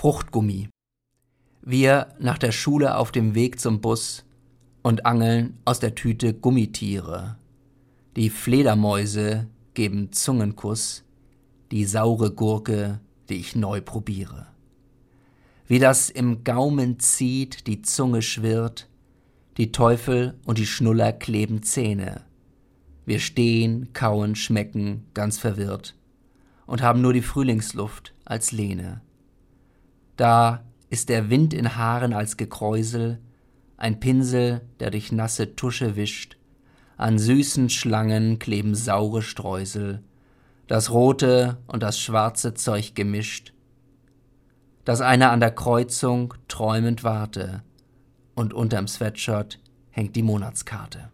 Fruchtgummi. Wir nach der Schule auf dem Weg zum Bus und angeln aus der Tüte Gummitiere. Die Fledermäuse geben Zungenkuss, die saure Gurke, die ich neu probiere. Wie das im Gaumen zieht, die Zunge schwirrt, die Teufel und die Schnuller kleben Zähne. Wir stehen, kauen, schmecken, ganz verwirrt und haben nur die Frühlingsluft als Lehne. Da ist der Wind in Haaren als Gekräusel, ein Pinsel, der durch nasse Tusche wischt, an süßen Schlangen kleben saure Streusel, das rote und das schwarze Zeug gemischt, dass einer an der Kreuzung träumend warte, und unterm Sweatshirt hängt die Monatskarte.